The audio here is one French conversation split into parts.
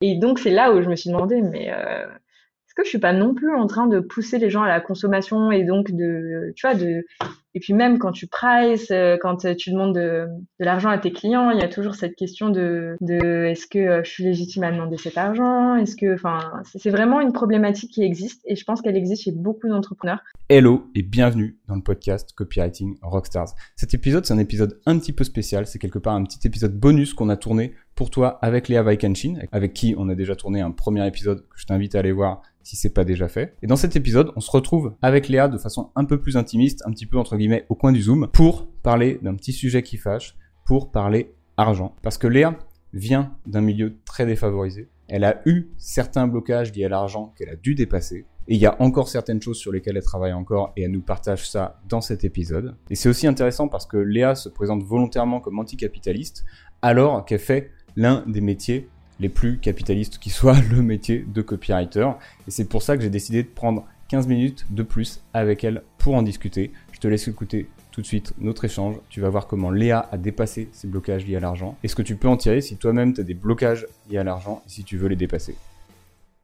Et donc, c'est là où je me suis demandé, mais euh, est-ce que je suis pas non plus en train de pousser les gens à la consommation et donc de, tu vois, de, et puis même quand tu prices, euh, quand tu demandes de, l'argent à tes clients, il y a toujours cette question de, de est-ce que euh, je suis légitime à demander cet argent? Est-ce que, enfin, c'est vraiment une problématique qui existe et je pense qu'elle existe chez beaucoup d'entrepreneurs. Hello et bienvenue dans le podcast Copywriting Rockstars. Cet épisode, c'est un épisode un petit peu spécial. C'est quelque part un petit épisode bonus qu'on a tourné pour toi avec Léa Vaikenshin, avec qui on a déjà tourné un premier épisode que je t'invite à aller voir si c'est pas déjà fait. Et dans cet épisode, on se retrouve avec Léa de façon un peu plus intimiste, un petit peu entre guillemets au coin du zoom, pour parler d'un petit sujet qui fâche, pour parler argent. Parce que Léa vient d'un milieu très défavorisé. Elle a eu certains blocages liés à l'argent qu'elle a dû dépasser. Et il y a encore certaines choses sur lesquelles elle travaille encore et elle nous partage ça dans cet épisode. Et c'est aussi intéressant parce que Léa se présente volontairement comme anticapitaliste alors qu'elle fait l'un des métiers les plus capitalistes qui soit le métier de copywriter. Et c'est pour ça que j'ai décidé de prendre 15 minutes de plus avec elle pour en discuter. Je te laisse écouter tout de suite notre échange. Tu vas voir comment Léa a dépassé ses blocages liés à l'argent et ce que tu peux en tirer si toi-même tu as des blocages liés à l'argent et si tu veux les dépasser?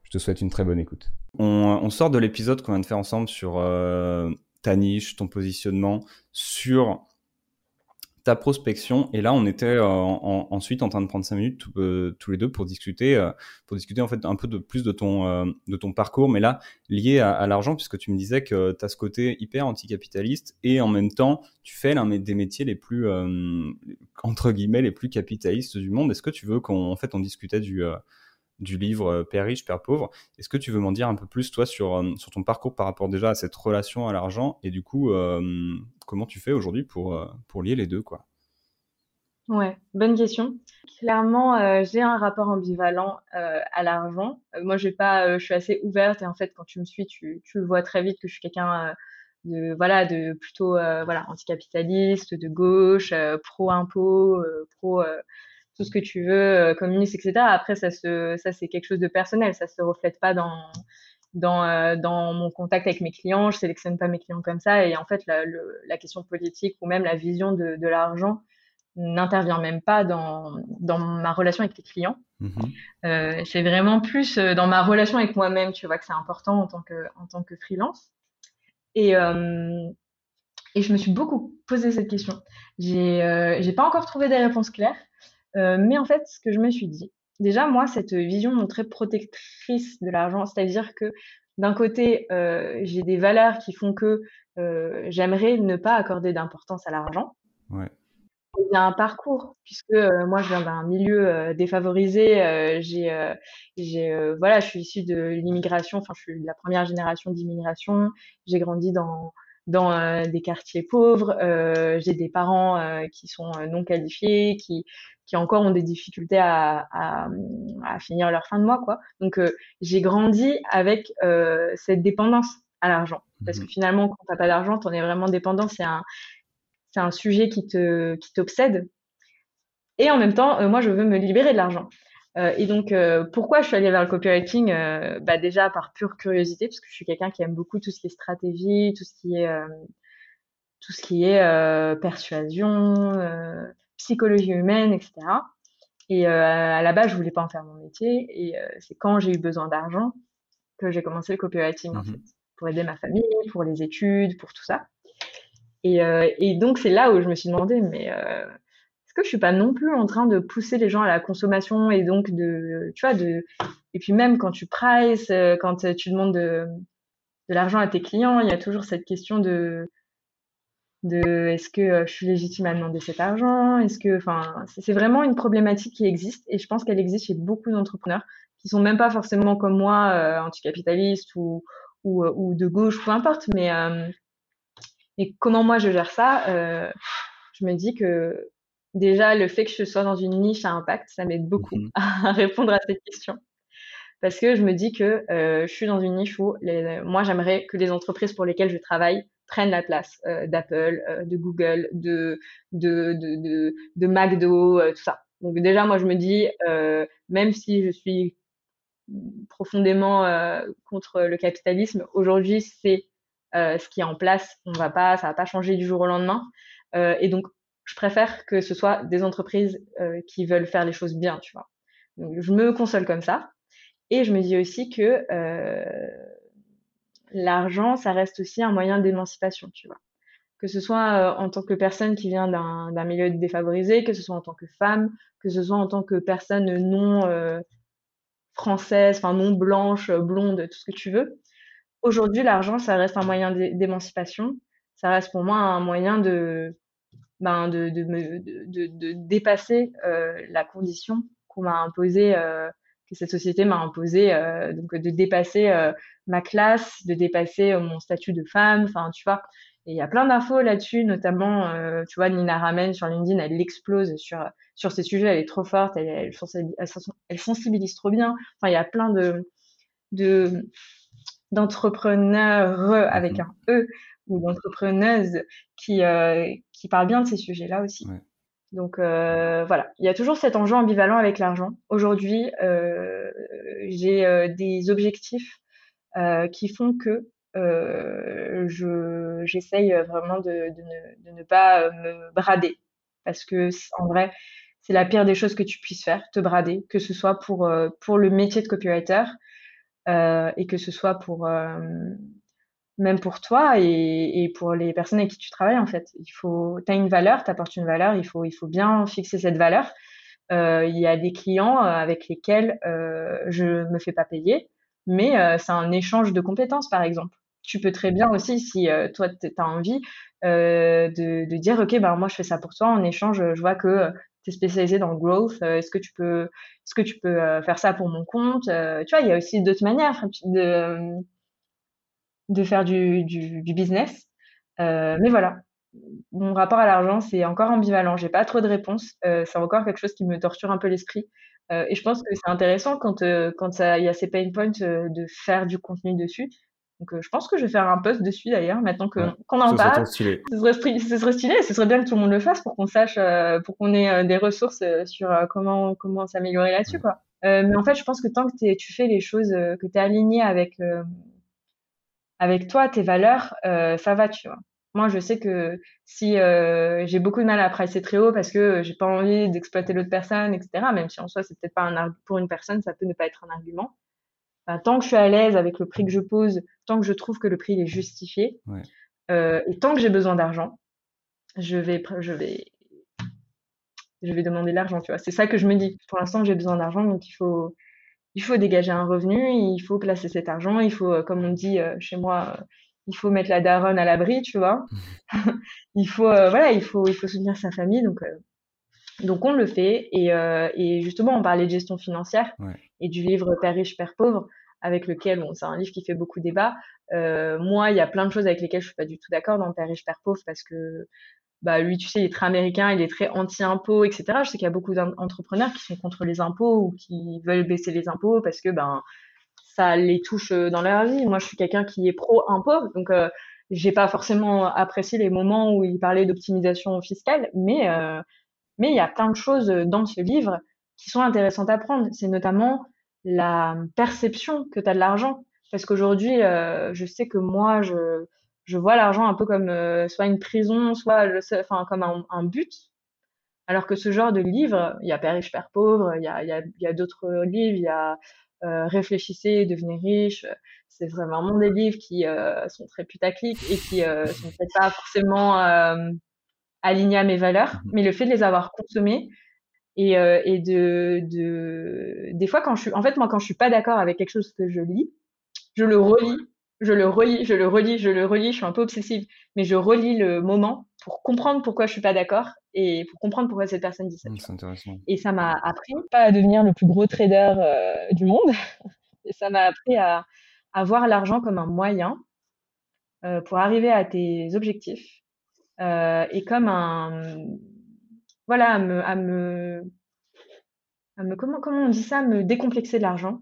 Je te souhaite une très bonne écoute. On, sort de l'épisode qu'on vient de faire ensemble sur euh, ta niche, ton positionnement, sur ta prospection. Et là, on était euh, ensuite en train de prendre cinq minutes euh, tous les deux pour discuter, euh, pour discuter en fait un peu de plus de ton de ton parcours, mais là lié à, l'argent, puisque tu me disais que tu as ce côté hyper anticapitaliste et en même temps, tu fais l'un des métiers les plus entre guillemets les plus capitalistes du monde. Est-ce que tu veux qu'on en fait on discutait du du livre Père riche, Père pauvre. Est-ce que tu veux m'en dire un peu plus, toi, sur, sur ton parcours par rapport déjà à cette relation à l'argent et du coup, comment tu fais aujourd'hui pour, euh, pour lier les deux, quoi? Ouais, bonne question. Clairement, euh, j'ai un rapport ambivalent euh, à l'argent. moi, pas, je suis assez ouverte et en fait, quand tu me suis, tu, tu vois très vite que je suis quelqu'un de voilà, de plutôt voilà, anticapitaliste, de gauche, pro impôt, pro tout ce que tu veux, communiste, etc. Après, ça se, ça c'est quelque chose de personnel, ça se reflète pas dans dans, euh, dans mon contact avec mes clients, je sélectionne pas mes clients comme ça. Et en fait, la, le, la question politique ou même la vision de, de l'argent n'intervient même pas dans, dans ma relation avec les clients. Mm-hmm. Euh, c'est vraiment plus euh, dans ma relation avec moi-même, tu vois, que c'est important en tant que, en tant que freelance. Et, euh, et je me suis beaucoup posé cette question. J'ai euh, j'ai pas encore trouvé des réponses claires, euh, mais en fait, ce que je me suis dit, déjà, moi, cette vision très protectrice de l'argent, c'est-à-dire que d'un côté, euh, j'ai des valeurs qui font que euh, j'aimerais ne pas accorder d'importance à l'argent. Ouais. Il y a un parcours, puisque euh, moi, je viens d'un milieu défavorisé. J'ai, j'ai, voilà, je suis issue de l'immigration. Enfin, je suis de la première génération d'immigration. J'ai grandi dans dans euh, des quartiers pauvres. Euh, j'ai des parents euh, qui sont non qualifiés, qui, qui encore ont des difficultés à, à, à finir leur fin de mois, quoi. Donc j'ai grandi avec cette dépendance à l'argent, parce que mmh finalement, quand t'as pas d'argent, t'en es vraiment dépendant. C'est un c'est un sujet qui te qui t'obsède. Et en même temps, moi, je veux me libérer de l'argent. Euh, et donc, euh, pourquoi je suis allée vers le copywriting euh, bah Déjà par pure curiosité, parce que je suis quelqu'un qui aime beaucoup tout ce qui est stratégie, tout ce qui est, tout ce qui est persuasion, psychologie humaine, etc. Et à la base, je voulais pas en faire mon métier. Et c'est quand j'ai eu besoin d'argent que j'ai commencé le copywriting, en mmh fait, pour aider ma famille, pour les études, pour tout ça. Et, et donc, c'est là où je me suis demandé, mais que je suis pas non plus en train de pousser les gens à la consommation et donc de, tu vois, de, et puis même quand tu prices, euh, quand tu demandes de, de l'argent à tes clients, il y a toujours cette question de, de est-ce que euh, je suis légitime à demander cet argent? Est-ce que, enfin, c'est vraiment une problématique qui existe et je pense qu'elle existe chez beaucoup d'entrepreneurs qui sont même pas forcément comme moi euh, anticapitalistes ou, ou, ou de gauche, peu importe, mais et comment moi je gère ça Je me dis que déjà, le fait que je sois dans une niche à impact, ça m'aide beaucoup mhm. à répondre à cette question. Parce que je me dis que euh, je suis dans une niche où les, moi, j'aimerais que les entreprises pour lesquelles je travaille prennent la place euh, d'Apple, euh, de Google, de, de, de, de, de McDo, tout ça. Donc déjà, moi, je me dis, même si je suis profondément contre le capitalisme, aujourd'hui, c'est ce qui est en place. On va pas, ça va pas changer du jour au lendemain. et donc, je préfère que ce soit des entreprises euh, qui veulent faire les choses bien, tu vois. Donc, je me console comme ça. Et je me dis aussi que l'argent, ça reste aussi un moyen d'émancipation, tu vois. Que ce soit en tant que personne qui vient d'un milieu défavorisé, que ce soit en tant que femme, que ce soit en tant que personne non française, enfin non blanche, blonde, tout ce que tu veux. Aujourd'hui, l'argent, ça reste un moyen d'émancipation. Ça reste pour moi un moyen de, ben, de, de, de, dépasser euh, la condition qu'on m'a imposée, euh, que cette société m'a imposée, euh, donc de dépasser euh, ma classe, de dépasser euh, mon statut de femme, enfin, tu vois. Et il y a plein d'infos là-dessus, notamment, tu vois, Nina Ramen sur LinkedIn, elle explose sur sur ces sujets, elle est trop forte, elle, elle, elle, elle sensibilise trop bien. Enfin, il y a plein de de d'entrepreneurs avec un E ou d'entrepreneuses qui, qui parlent bien de ces sujets-là aussi. Ouais. Donc euh, voilà, il y a toujours cet enjeu ambivalent avec l'argent. Aujourd'hui, euh, j'ai euh, des objectifs qui font que je j'essaye vraiment de, de, ne, de, ne, pas me brader parce que en vrai, c'est la pire des choses que tu puisses faire, te brader, que ce soit pour pour le métier de copywriter et que ce soit pour même pour toi et, pour les personnes avec qui tu travailles en fait. Il faut, t'as une valeur, t'apportes une valeur, il faut, il faut bien fixer cette valeur. Euh, il y a des clients euh, avec lesquels euh, je me fais pas payer, mais euh, c'est un échange de compétences par exemple. Tu peux très bien aussi, si euh, toi tu as envie, euh, de, de, dire ok ben moi je fais ça pour toi en échange, je vois que tu es spécialisé dans le growth, est-ce que tu peux, est-ce que tu peux faire ça pour mon compte Tu vois, il y a aussi d'autres manières de de faire du, du, du business. Euh, mais voilà, mon rapport à l'argent, c'est encore ambivalent. J'ai pas trop de réponses. Euh, c'est encore quelque chose qui me torture un peu l'esprit. Euh, et je pense que c'est intéressant quand quand il y a ces pain points de faire du contenu dessus. Donc je pense que je vais faire un post dessus d'ailleurs maintenant que ouais, qu'on en parle. Ce serait, ce serait stylé. Ce serait bien que tout le monde le fasse pour qu'on sache, pour qu'on ait des ressources sur comment comment s'améliorer là-dessus ouais. quoi. mais en fait, je pense que tant que tu fais les choses, que tu es aligné avec avec toi, tes valeurs, euh, ça va, tu vois. Moi, je sais que si euh, j'ai beaucoup de mal à pricer très haut parce que j'ai pas envie d'exploiter l'autre personne, etc., même si en soi, c'est peut-être pas un pour une personne, ça peut ne pas être un argument. Enfin, tant que je suis à l'aise avec le prix que je pose, tant que je trouve que le prix est justifié, ouais. euh, et tant que j'ai besoin d'argent, je vais, je vais, je vais demander l'argent, tu vois. C'est ça que je me dis. Pour l'instant, j'ai besoin d'argent, donc il faut, il faut dégager un revenu, il faut placer cet argent, il faut, euh, comme on dit euh, chez moi, euh, il faut mettre la daronne à l'abri, tu vois. il faut, voilà, il faut, il faut soutenir sa famille, donc. Donc on le fait et, euh, et, justement on parlait de gestion financière ouais. et du livre Père riche Père pauvre avec lequel bon c'est un livre qui fait beaucoup débat. Moi il y a plein de choses avec lesquelles je suis pas du tout d'accord dans Père riche Père pauvre parce que bah lui, tu sais, il est très américain, il est très anti-impôt, etc. Je sais qu'il y a beaucoup d'entrepreneurs qui sont contre les impôts ou qui veulent baisser les impôts parce que ben ça les touche euh, dans leur vie. Moi, je suis quelqu'un qui est pro-impôt, donc euh, j'ai pas forcément apprécié les moments où il parlait d'optimisation fiscale, mais euh, mais il y a plein de choses dans ce livre qui sont intéressantes à prendre. C'est notamment la perception que tu as de l'argent. Parce qu'aujourd'hui, euh, je sais que moi, je, je vois l'argent un peu comme euh, soit une prison, soit enfin comme un, un, but. Alors que ce genre de livre, il y a Père riche, Père pauvre, il y a, y a, il y a d'autres livres, il y a euh, Réfléchissez, devenez riche. C'est vraiment des livres qui euh, sont très putaclic et qui euh, sont peut-être pas forcément alignés à mes valeurs, mais le fait de les avoir consommés et, euh, et de, de, des fois quand je suis, en fait moi quand je suis pas d'accord avec quelque chose que je lis, je le relis je le relis, je le relis, je le relis, je suis un peu obsessive, mais je relis le moment pour comprendre pourquoi je suis pas d'accord et pour comprendre pourquoi cette personne dit ça. Mmh, c'est intéressant. Et ça m'a appris pas à devenir le plus gros trader euh, du monde, et ça m'a appris à, à voir l'argent comme un moyen euh, pour arriver à tes objectifs euh, et comme un voilà à me à me à me comment comment on dit ça me décomplexer de l'argent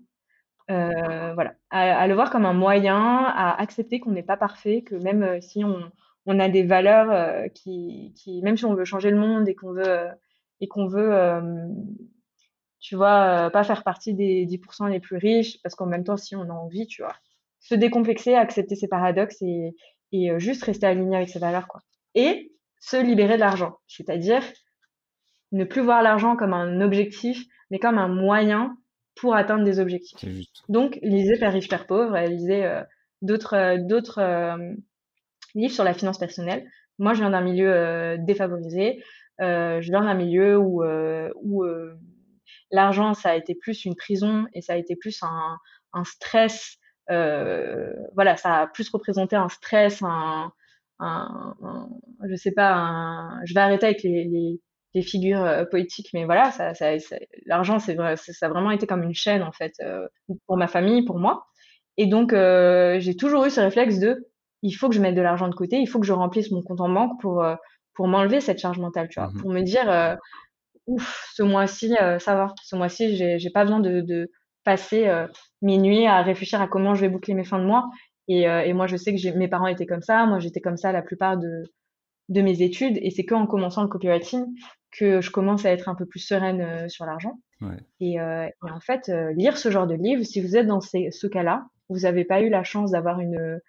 euh, voilà, à, le voir comme un moyen, à accepter qu'on n'est pas parfait, que même euh, si on, on, a des valeurs euh, qui, même si on veut changer le monde et qu'on veut et qu'on veut, tu vois, pas faire partie des 10% les plus riches, parce qu'en même temps, si on a envie, tu vois, se décomplexer, accepter ses paradoxes et, et juste rester aligné avec ses valeurs, quoi. Et se libérer de l'argent, c'est-à-dire ne plus voir l'argent comme un objectif mais comme un moyen pour atteindre des objectifs. Donc, lisez Père riche, Père pauvre, lisez euh, d'autres euh, euh, livres sur la finance personnelle. Moi, je viens d'un milieu défavorisé. je viens d'un milieu où, où l'argent, ça a été plus une prison et ça a été plus un, un stress. voilà, ça a plus représenté un stress, un, un, je sais pas, je vais arrêter avec les, les, les figures euh, poétiques, mais voilà, ça, ça, l'argent, c'est vrai, ça a vraiment été comme une chaîne en fait euh, pour ma famille, pour moi. Et donc, euh, j'ai toujours eu ce réflexe de, il faut que je mette de l'argent de côté, il faut que je remplisse mon compte en banque pour pour m'enlever cette charge mentale, tu vois, mmh pour me dire, ouf, ce mois-ci, ça va, ce mois-ci, j'ai, pas besoin de, de passer mes nuits à réfléchir à comment je vais boucler mes fins de mois. Et, et moi, je sais que j'ai, mes parents étaient comme ça, moi j'étais comme ça la plupart de de mes études, et c'est qu'en commençant le copywriting que je commence à être un peu plus sereine euh, sur l'argent. Ouais. Et, euh, et, en fait, euh, lire ce genre de livre, si vous êtes dans ces, ce cas-là, vous n'avez pas eu la chance d'avoir une,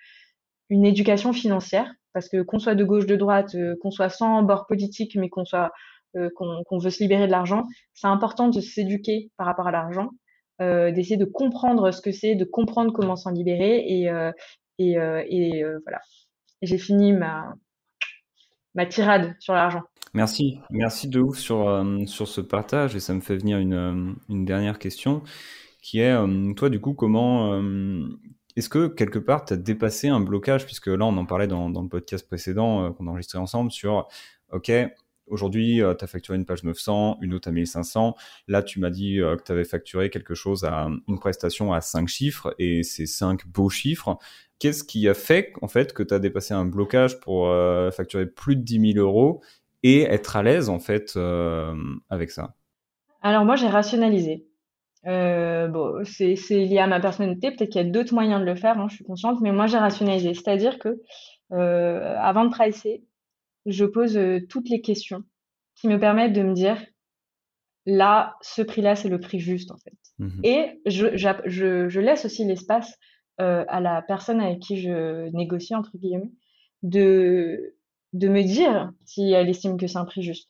une éducation financière, parce que qu'on soit de gauche, de droite, qu'on soit sans bord politique, mais qu'on soit qu'on veut se libérer de l'argent, c'est important de s'éduquer par rapport à l'argent, d'essayer de comprendre ce que c'est, de comprendre comment s'en libérer, et, et, et voilà. J'ai fini ma, ma tirade sur l'argent. Merci, merci de ouf sur, euh, sur ce partage et ça me fait venir une, euh, une dernière question qui est, euh, toi du coup, comment, est-ce que quelque part tu as dépassé un blocage, puisque là on en parlait dans, dans le podcast précédent qu'on a enregistré ensemble sur, ok, Aujourd'hui, tu as facturé une page 900, une autre à 1500. Là, tu m'as dit que tu avais facturé quelque chose à une prestation à 5 chiffres et c'est 5 beaux chiffres. Qu'est-ce qui a fait en fait que tu as dépassé un blocage pour facturer plus de 10 000 euros et être à l'aise en fait euh, avec ça Alors moi j'ai rationalisé. Euh, bon, c'est lié à ma personnalité, peut-être qu'il y a d'autres moyens de le faire, hein, je suis consciente, mais moi j'ai rationalisé. C'est-à-dire que avant de pricer, je pose toutes les questions qui me permettent de me dire là, ce prix-là, c'est le prix juste en fait. Mmh et je, je, je laisse aussi l'espace euh, à la personne avec qui je négocie, entre guillemets, de, de me dire si elle estime que c'est un prix juste.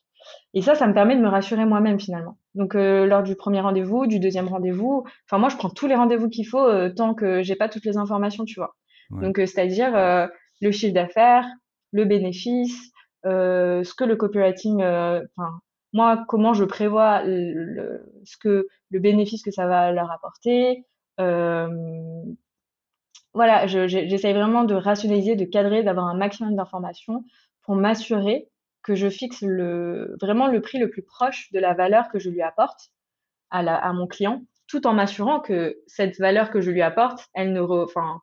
Et ça, ça me permet de me rassurer moi-même finalement. Donc euh, lors du premier rendez-vous, du deuxième rendez-vous, enfin moi je prends tous les rendez-vous qu'il faut euh, tant que j'ai pas toutes les informations, tu vois. Donc c'est-à-dire le chiffre d'affaires, le bénéfice, ce que le copywriting, enfin moi comment je prévois le, ce que le bénéfice que ça va leur apporter, voilà, j'essaye vraiment de rationaliser, de cadrer, d'avoir un maximum d'informations pour m'assurer que je fixe le, vraiment le prix le plus proche de la valeur que je lui apporte à, la, à mon client, tout en m'assurant que cette valeur que je lui apporte, elle ne, enfin,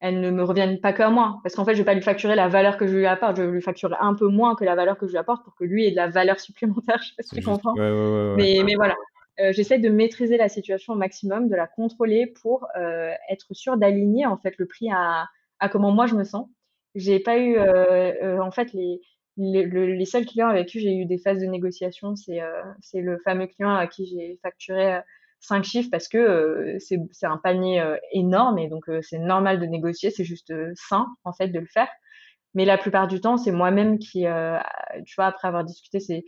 elle ne me revienne pas qu'à moi. Parce qu'en fait, je vais pas lui facturer la valeur que je lui apporte, je vais lui facturer un peu moins que la valeur que je lui apporte pour que lui ait de la valeur supplémentaire. Je sais pas si tu comprends. mais, mais voilà, euh, j'essaie de maîtriser la situation au maximum, de la contrôler pour euh, être sûr d'aligner en fait le prix à, à, comment moi je me sens. J'ai pas eu euh, en fait les, les, les, seuls clients avec qui j'ai eu des phases de négociation, c'est c'est le fameux client à qui j'ai facturé cinq chiffres parce que c'est c'est un panier énorme et donc c'est normal de négocier, c'est juste sain en fait de le faire. Mais la plupart du temps, c'est moi-même qui, tu vois, après avoir discuté, c'est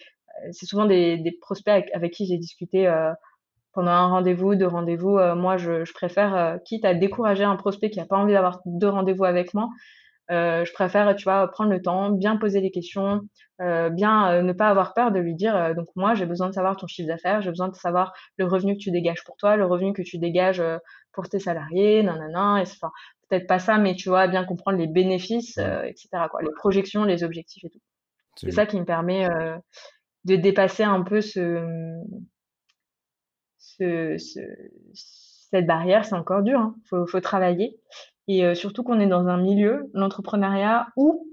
c'est souvent des, des, prospects avec, qui j'ai discuté euh, pendant un rendez-vous, deux rendez-vous. Euh, moi, je, je préfère, euh, quitte à décourager un prospect qui n'a pas envie d'avoir deux rendez-vous avec moi, je préfère, tu vois, prendre le temps, bien poser les questions, bien ne pas avoir peur de lui dire, donc moi, j'ai besoin de savoir ton chiffre d'affaires, j'ai besoin de savoir le revenu que tu dégages pour toi, le revenu que tu dégages pour tes salariés, nanana, et, enfin, peut-être pas ça, mais tu vois, bien comprendre les bénéfices, etc., quoi, les projections, les objectifs et tout. C'est ça qui me permet de dépasser un peu ce, ce, cette barrière, c'est encore dur. Hein. Faut, faut travailler. Et euh, surtout qu'on est dans un milieu, l'entrepreneuriat, où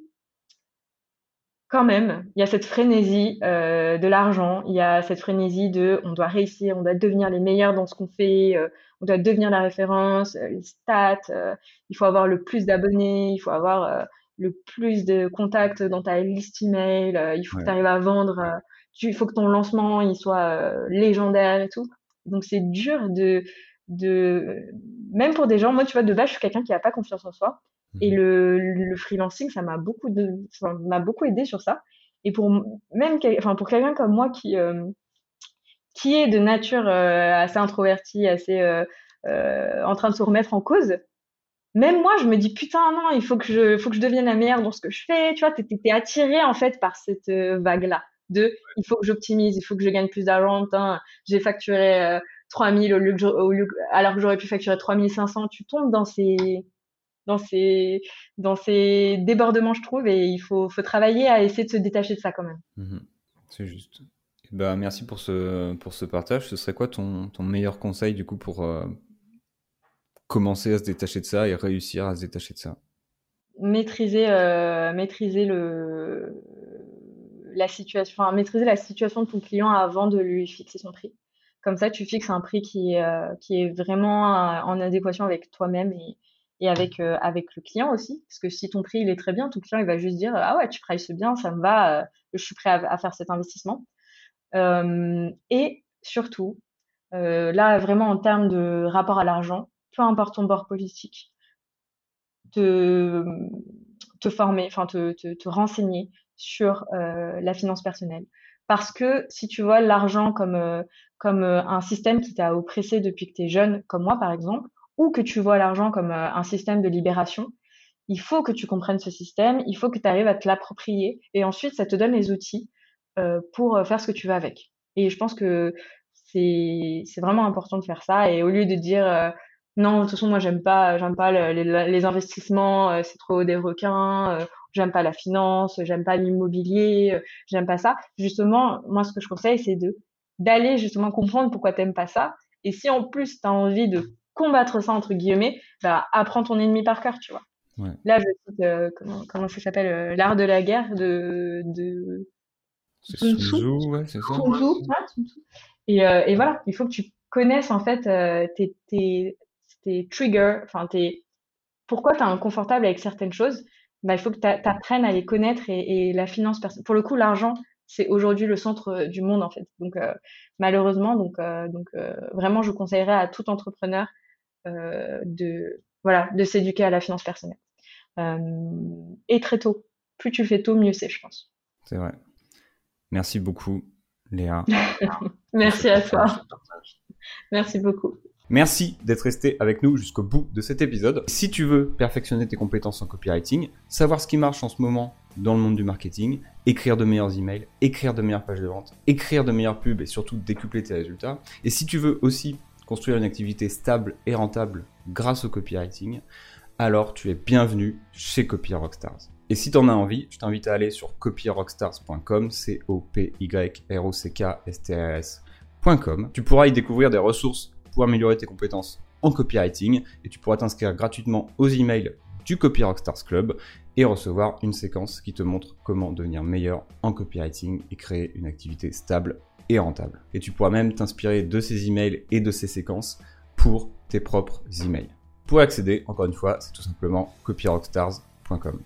quand même, il y a cette frénésie euh, de l'argent, il y a cette frénésie de on doit réussir, on doit devenir les meilleurs dans ce qu'on fait, euh, on doit devenir la référence, les stats, il faut avoir le plus d'abonnés, il faut avoir le plus de contacts dans ta liste email, il faut que tu arrives à vendre il faut que ton lancement il soit légendaire et tout. Donc c'est dur de de même pour des gens moi tu vois de base je suis quelqu'un qui a pas confiance en soi et mhm. le, le freelancing ça m'a beaucoup de m'a beaucoup aidé sur ça et pour même enfin pour quelqu'un comme moi qui euh, qui est de nature assez introverti, assez en train de se remettre en cause, même moi, je me dis putain non, il faut que je, faut que je devienne la meilleure dans ce que je fais. Tu vois, t'es, t'es attiré en fait par cette vague-là de il faut que j'optimise, il faut que je gagne plus d'argent. J'ai facturé 3000 au lieu, alors que j'aurais pu facturer 3500. Tu tombes dans ces dans ces dans ces débordements, je trouve, et il faut, faut travailler à essayer de se détacher de ça quand même. Mmh C'est juste. Bah, merci pour ce, pour ce partage. Ce serait quoi ton, ton meilleur conseil du coup pour euh, commencer à se détacher de ça et réussir à se détacher de ça? Maîtriser, euh, maîtriser le, la situation, enfin, maîtriser la situation de ton client avant de lui fixer son prix. Comme ça, tu fixes un prix qui est, euh, vraiment en adéquation avec toi-même et, euh, avec le client aussi. Parce que si ton prix est très bien, ton client il va juste dire Ah ouais, tu prices bien, ça me va, euh, je suis prêt à, faire cet investissement. Euh, et surtout, là vraiment en termes de rapport à l'argent, peu importe ton bord politique, te, former, enfin te, renseigner sur la finance personnelle. Parce que si tu vois l'argent comme, comme un système qui t'a oppressé depuis que tu es jeune, comme moi par exemple, ou que tu vois l'argent comme euh, un système de libération, il faut que tu comprennes ce système, il faut que tu arrives à te l'approprier et ensuite ça te donne les outils euh, pour euh, faire ce que tu veux avec. Et je pense que c'est c'est vraiment important de faire ça et au lieu de dire non de toute façon moi j'aime pas j'aime pas les, les, investissements c'est trop des requins j'aime pas la finance j'aime pas l'immobilier j'aime pas ça justement moi ce que je conseille c'est de d'aller justement comprendre pourquoi t'aimes pas ça et si en plus tu as envie de combattre ça entre guillemets, bah apprends ton ennemi par cœur, tu vois. Ouais. Là, je cite euh, comment, comment ça s'appelle euh, l'art de la guerre de de Sun Tzu, ouais, c'est ça. Sun Tzu, Et, euh, et voilà, il faut que tu connaisses en fait euh, tes, tes, tes triggers, enfin tes pourquoi tu es inconfortable avec certaines choses. Bah, il faut que tu apprennes à les connaître et, et la finance pour le coup l'argent c'est aujourd'hui le centre du monde en fait. Donc malheureusement donc donc vraiment je conseillerais à tout entrepreneur euh, de voilà de s'éduquer à la finance personnelle. Euh, et très tôt. Plus tu fais tôt, mieux c'est, je pense. C'est vrai. Merci beaucoup, Léa. Merci à toi. Merci beaucoup. Merci d'être resté avec nous jusqu'au bout de cet épisode. Si tu veux perfectionner tes compétences en copywriting, savoir ce qui marche en ce moment dans le monde du marketing, écrire de meilleurs emails, écrire de meilleures pages de vente, écrire de meilleures pubs et surtout décupler tes résultats. Et si tu veux aussi construire une activité stable et rentable grâce au copywriting, alors tu es bienvenu chez Copy Rockstars. Et si tu en as envie, je t'invite à aller sur copyrockstars.com, c o p y r o c k s t r s.com. Tu pourras y découvrir des ressources pour améliorer tes compétences en copywriting et tu pourras t'inscrire gratuitement aux emails du Copy Rockstars Club et recevoir une séquence qui te montre comment devenir meilleur en copywriting et créer une activité stable et rentable. Et tu pourras même t'inspirer de ces emails et de ces séquences pour tes propres emails. Pour accéder, encore une fois, c'est tout simplement copyrockstars.com.